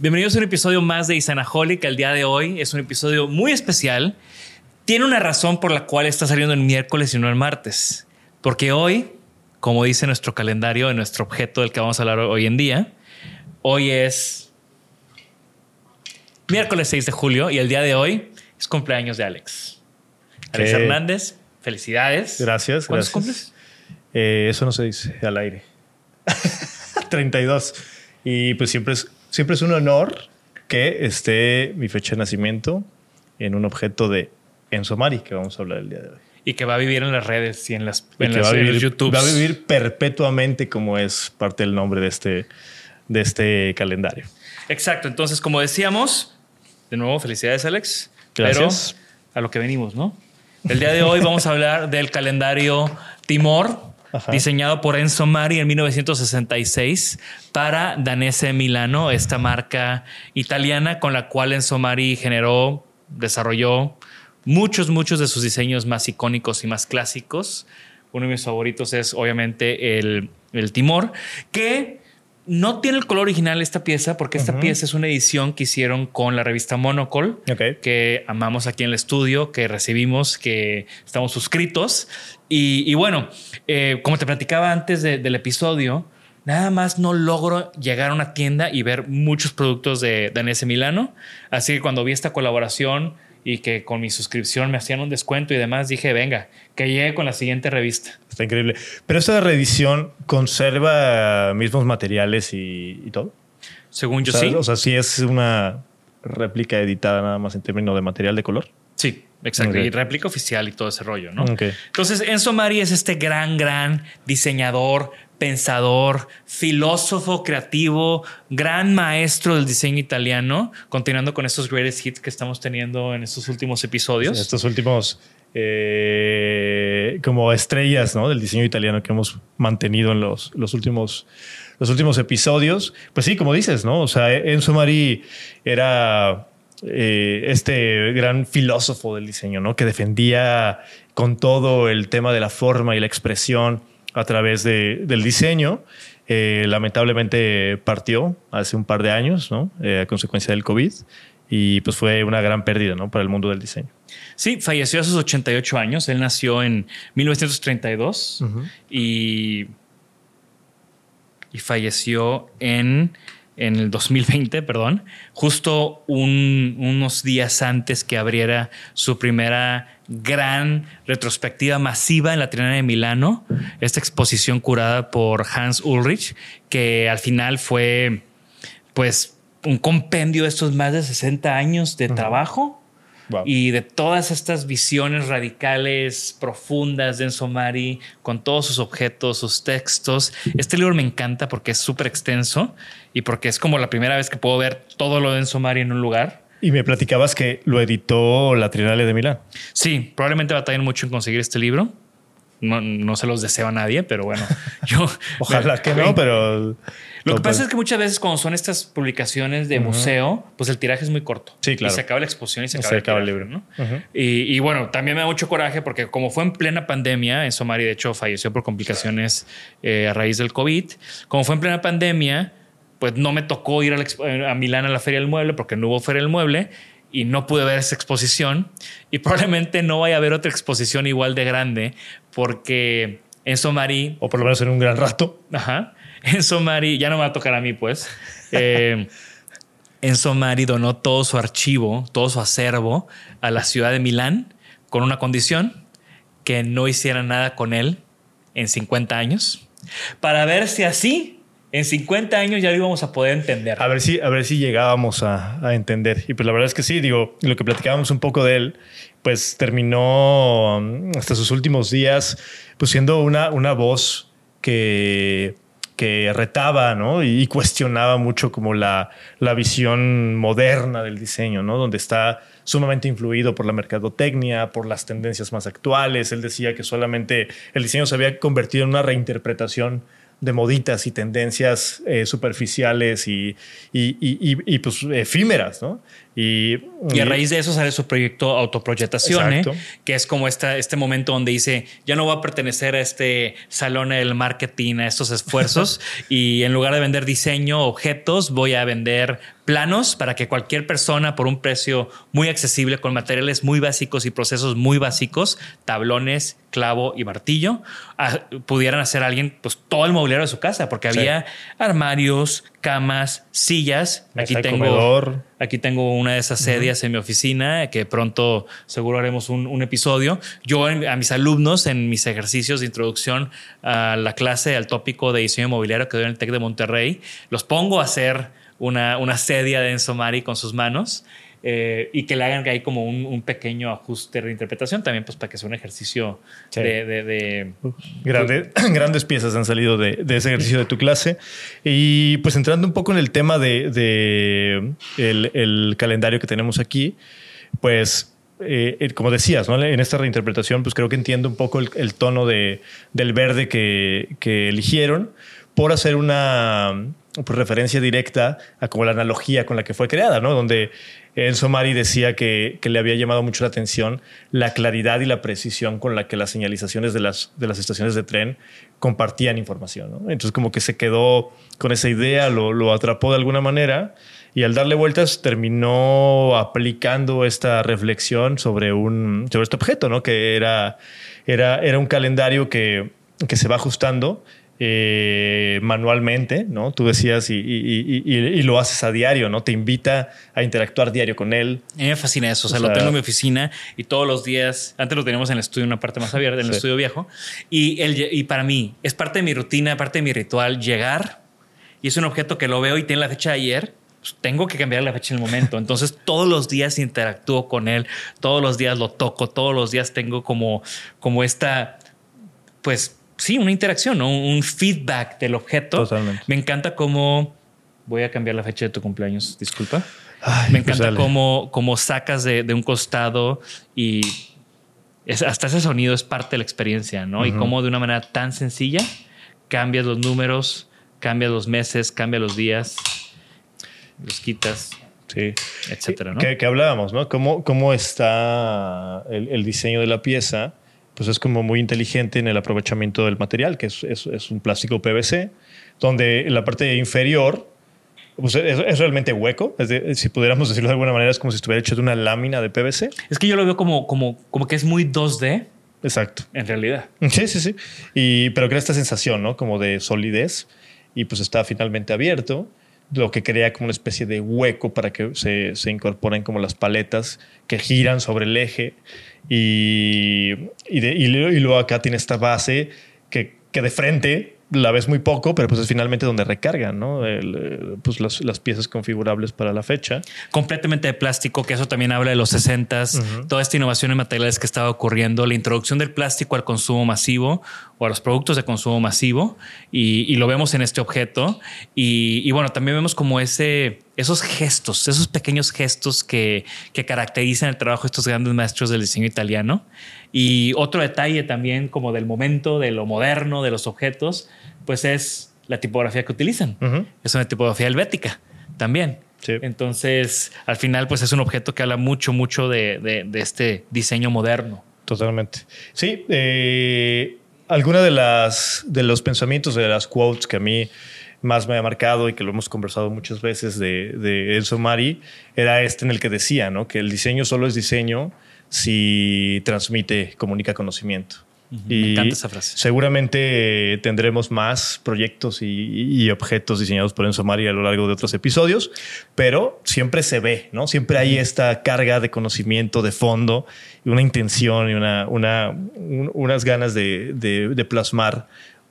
Bienvenidos a un episodio más de Isanaholic. El día de hoy es un episodio muy especial. Tiene una razón por la cual está saliendo el miércoles y no el martes. Porque hoy, como dice nuestro calendario de nuestro objeto del que vamos a hablar hoy en día, hoy es miércoles 6 de julio y el día de hoy es cumpleaños de Alex. Alex. Hernández, felicidades. Gracias. ¿Cuántos gracias. cumples? Eh, eso no se dice al aire. 32. Y pues siempre es, siempre es un honor que esté mi fecha de nacimiento en un objeto de Enzo Mari, que vamos a hablar el día de hoy. Y que va a vivir en las redes y en las, Y en que las- va, a en vivir, los YouTubes. va a vivir perpetuamente como es parte del nombre de este, de este calendario. Exacto. Entonces, como decíamos, de nuevo, felicidades, Alex. Gracias. Pero a lo que venimos, ¿no? El día de hoy vamos a hablar del calendario Timor, Diseñado por Enzo Mari en 1966 para Danese Milano, esta marca italiana con la cual Enzo Mari generó, desarrolló muchos, muchos de sus diseños más icónicos y más clásicos. Uno de mis favoritos es obviamente el, el Timor, que no tiene el color original esta pieza, porque esta pieza es una edición que hicieron con la revista Monocle, que amamos aquí en el estudio, que recibimos, que estamos suscritos. Y, y bueno, eh, como te platicaba antes de- del episodio, nada más no logro llegar a una tienda y ver muchos productos de Danese Milano. Así que cuando vi esta colaboración y que con mi suscripción me hacían un descuento y demás, dije, venga, que llegue con la siguiente revista. Está increíble. Pero esta reedición conserva mismos materiales y, y todo. Según yo o sea, sí. O sea, sí es una réplica editada nada más en términos de material de color. Sí, exacto. Y réplica oficial y todo ese rollo, ¿no? Entonces, Enzo Mari es este gran, gran diseñador, pensador, filósofo creativo, gran maestro del diseño italiano, continuando con estos greatest hits que estamos teniendo en estos últimos episodios. Estos últimos eh, como estrellas ¿no? del diseño italiano que hemos mantenido en los, los últimos los últimos episodios. Pues sí, como dices, ¿no? O sea, Enzo Mari era eh, este gran filósofo del diseño, ¿no? Que defendía con todo el tema de la forma y la expresión a través de- del diseño. Eh, lamentablemente partió hace un par de años, ¿no? Eh, a consecuencia del COVID. Y pues fue una gran pérdida, ¿no? Para el mundo del diseño. Sí, falleció a sus 88 años. Él nació en 1932 y, y falleció en, en el 2020, perdón, justo un- unos días antes que abriera su primera gran retrospectiva masiva en la Trienal de Milano, esta exposición curada por Hans Ulrich, que al final fue, pues, un compendio de estos más de 60 años de trabajo Wow. y de todas estas visiones radicales, profundas de Enzo Mari, con todos sus objetos, sus textos. Este libro me encanta porque es súper extenso y porque es como la primera vez que puedo ver todo lo de Enzo Mari en un lugar. Y me platicabas que lo editó la Triennale de Milán. Sí, probablemente batallen mucho en conseguir este libro. No, no se los deseo a nadie, pero bueno, yo... Ojalá que no, pero... Lo que pasa es que muchas veces cuando son estas publicaciones de museo, pues el tiraje es muy corto. Sí, claro. Y se acaba la exposición y se Se acaba, acaba el libro. ¿no? y, y bueno, también me da mucho coraje porque como fue en plena pandemia, en Somari de hecho falleció por complicaciones eh, a raíz del COVID, como fue en plena pandemia, pues no me tocó ir a, la a Milán a la Feria del Mueble porque no hubo Feria del Mueble y no pude ver esa exposición y probablemente no vaya a haber otra exposición igual de grande porque Enzo Mari O por lo menos en un gran rato. Ajá. Enzo Mari, ya no me va a tocar a mí, pues. Eh, Enzo Mari donó todo su archivo, todo su acervo a la ciudad de Milán con una condición que no hicieran nada con él en 50 años para ver si así en 50 años ya lo íbamos a poder entender. A ver si, a ver si llegábamos a, a entender. Y pues la verdad es que sí, digo, lo que platicábamos un poco de él, pues terminó um, hasta sus últimos días, pues siendo una, una voz que, que retaba, ¿no? Y, cuestionaba mucho como la, la visión moderna del diseño, ¿no? Donde está sumamente influido por la mercadotecnia, por las tendencias más actuales. Él decía que solamente el diseño se había convertido en una reinterpretación de moditas y tendencias eh, superficiales y, y, y- pues efímeras, ¿no? Y, a raíz de eso sale su proyecto Autoproyectación, Exacto. que es como esta, este momento donde dice, ya no voy a pertenecer a este salón del marketing, a estos esfuerzos, y en lugar de vender diseño, objetos, voy a vender planos para que cualquier persona por un precio muy accesible, con materiales muy básicos y procesos muy básicos, tablones, clavo y martillo, ah, pudieran hacer alguien pues todo el mobiliario de su casa, porque Sí. había armarios, camas, sillas. Aquí tengo, comedor. Aquí tengo una de esas sedias en mi oficina que pronto seguro haremos un, un episodio. Yo en- a mis alumnos en mis ejercicios de introducción a la clase, al tópico de diseño inmobiliario que doy en el TEC de Monterrey, los pongo a hacer una, una sedia de Enzo Mari con sus manos eh, y que le hagan ahí como un, un pequeño ajuste de interpretación también pues para que sea un ejercicio Sí. de, de- de- Grande- grandes piezas han salido de, de ese ejercicio de tu clase. Y pues entrando un poco en el tema de, de el, el calendario que tenemos aquí, pues eh, eh, como decías, ¿no? en esta reinterpretación, pues creo que entiendo un poco el, el tono de, del verde que, que eligieron por hacer una pues, referencia directa a como la analogía con la que fue creada, ¿no? Donde Enzo Mari decía que, que le había llamado mucho la atención la claridad y la precisión con la que las señalizaciones de las, de las estaciones de tren compartían información, ¿no? Entonces como que se quedó con esa idea, lo, lo atrapó de alguna manera y al darle vueltas terminó aplicando esta reflexión sobre, un, sobre este objeto, ¿no? Que era, era, era un calendario que, que se va ajustando eh, manualmente, ¿no? Tú decías y, y- y- y- lo haces a diario, ¿no? Te invita a interactuar diario con él. A mí me fascina eso. O sea, O lo sea- tengo en mi oficina y todos los días, antes lo teníamos en el estudio, una parte más abierta, en el Sí. estudio viejo. Y, el, y para mí es parte de mi rutina, parte de mi ritual llegar y es un objeto que lo veo y tiene la fecha de ayer. pues, tengo que cambiar la fecha en el momento. Entonces, todos los días interactúo con él, todos los días lo toco, todos los días tengo como, como esta, pues sí, una interacción, ¿no? un feedback del objeto. Totalmente. Me encanta cómo voy a cambiar la fecha de tu cumpleaños. Disculpa. Ay, Me pues encanta cómo, cómo sacas de, de un costado y es- hasta ese sonido es parte de la experiencia, ¿no? Y cómo de una manera tan sencilla cambias los números, cambias los meses, cambias los días, los quitas, Sí. etcétera, ¿no? Que, que hablábamos, ¿no? Cómo, cómo está el, el diseño de la pieza, pues es como muy inteligente en el aprovechamiento del material, que es, es- es un plástico PVC, donde en la parte inferior pues es, es realmente hueco. Es de- si pudiéramos decirlo de alguna manera, es como si estuviera hecho de una lámina de PVC. Es que yo lo veo como, como, como que es muy 2D Exacto. en realidad. Sí, sí, sí. Y, pero crea esta sensación, ¿no? Como de solidez. Y pues está finalmente abierto, lo que crea como una especie de hueco para que se, se incorporen como las paletas que giran sobre el eje. Y, y, de- luego acá tiene esta base que, que de frente la ves muy poco, pero pues es finalmente donde recargan, ¿no? El, eh, pues las, las, piezas configurables para la fecha. Completamente de plástico, que eso también habla de los 60 toda esta innovación en materiales que estaba ocurriendo, la introducción del plástico al consumo masivo o a los productos de consumo masivo, y, lo vemos en este objeto. Y, bueno, también vemos como ese, esos gestos, esos pequeños gestos que, que caracterizan el trabajo de estos grandes maestros del diseño italiano. Y otro detalle también como del momento, de lo moderno, de los objetos, pues es la tipografía que utilizan. Es una tipografía helvética también. Entonces, al final, pues es un objeto que habla mucho, mucho de, este diseño moderno. Totalmente. Sí, eh, alguna de las de los pensamientos de las quotes que a mí más me ha marcado y que lo hemos conversado muchas veces de, de Enzo Mari era este en el que decía, ¿no? Que el diseño solo es diseño si transmite, comunica conocimiento. y Me encanta esa frase. Seguramente tendremos más proyectos y, objetos diseñados por Enzo Mari a lo largo de otros episodios, pero siempre se ve, ¿no? Siempre hay esta carga de conocimiento de fondo y una intención y una, una unas ganas de, de, plasmar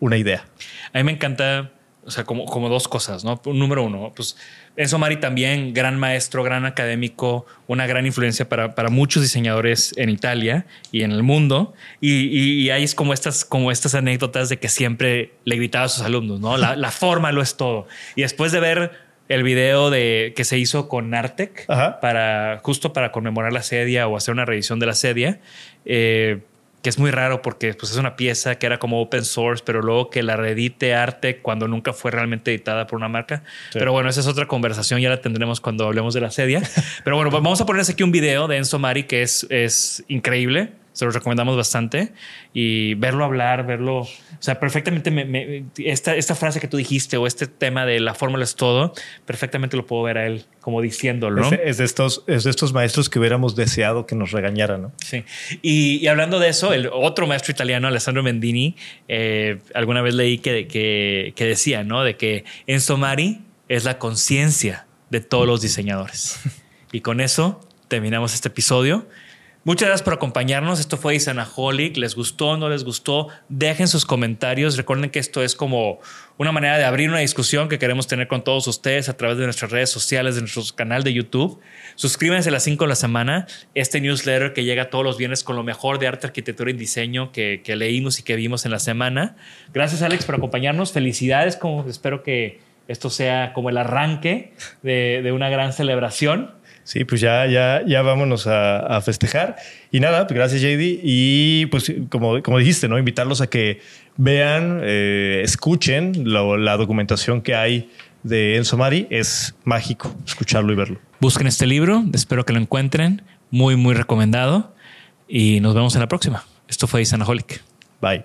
una idea. A mí me encanta, o sea, como, como dos cosas, ¿no? Número uno, pues Enzo Mari también, gran maestro, gran académico, una gran influencia para, muchos diseñadores en Italia y en el mundo. Y, y, hay como estas, como estas anécdotas de que siempre le gritaba a sus alumnos, ¿no? La, forma lo es todo. Y después de ver el video de, que se hizo con Artec para justo para conmemorar la sedia o hacer una revisión de la sedia, eh, que es muy raro porque pues, es una pieza que era como open source, pero luego que la reedite arte cuando nunca fue realmente editada por una marca. Pero bueno, esa es otra conversación, ya la tendremos cuando hablemos de la sedia. pero bueno, vamos a ponerles aquí un video de Enzo Mari que es, es increíble se los recomendamos bastante y verlo hablar, verlo, o sea, perfectamente me, esta, esta frase que tú dijiste o este tema de la fórmula es todo, perfectamente lo puedo ver a él como diciéndolo. ¿no? Es, de estos, es de estos maestros que hubiéramos deseado que nos regañaran, ¿no? Sí. Y, hablando de eso, el otro maestro italiano, Alessandro Mendini, eh, alguna vez leí que, que, que decía, ¿no? De que Enzo Mari es la conciencia de todos los diseñadores. Y con eso terminamos este episodio. Muchas gracias por acompañarnos. Esto fue Isanaholic. ¿Les gustó? ¿No les gustó? Dejen sus comentarios. Recuerden que esto es como una manera de abrir una discusión que queremos tener con todos ustedes a través de nuestras redes sociales, de nuestro canal de YouTube. Suscríbanse a las 5 de la semana. Este newsletter que llega todos los viernes con lo mejor de arte, arquitectura y diseño que, leímos y que vimos en la semana. Gracias, Alex, por acompañarnos. Felicidades. Como espero que esto sea como el arranque de una gran celebración. Sí, pues ya, ya, ya vámonos a, festejar. Y nada, pues gracias JD. Y pues como, como dijiste, ¿no? Invitarlos a que vean, eh, escuchen la documentación que hay de Enzo Mari. Es mágico escucharlo y verlo. Busquen este libro, espero que lo encuentren. Muy, muy recomendado. Y nos vemos en la próxima. Esto fue Isanaholic. Bye.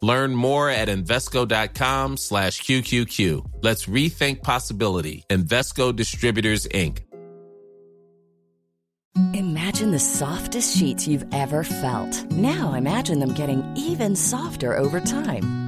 Learn more at Invesco.com slash QQQ. Let's rethink possibility. Invesco Distributors, Inc. Imagine the softest sheets you've ever felt. Now imagine them getting even softer over time.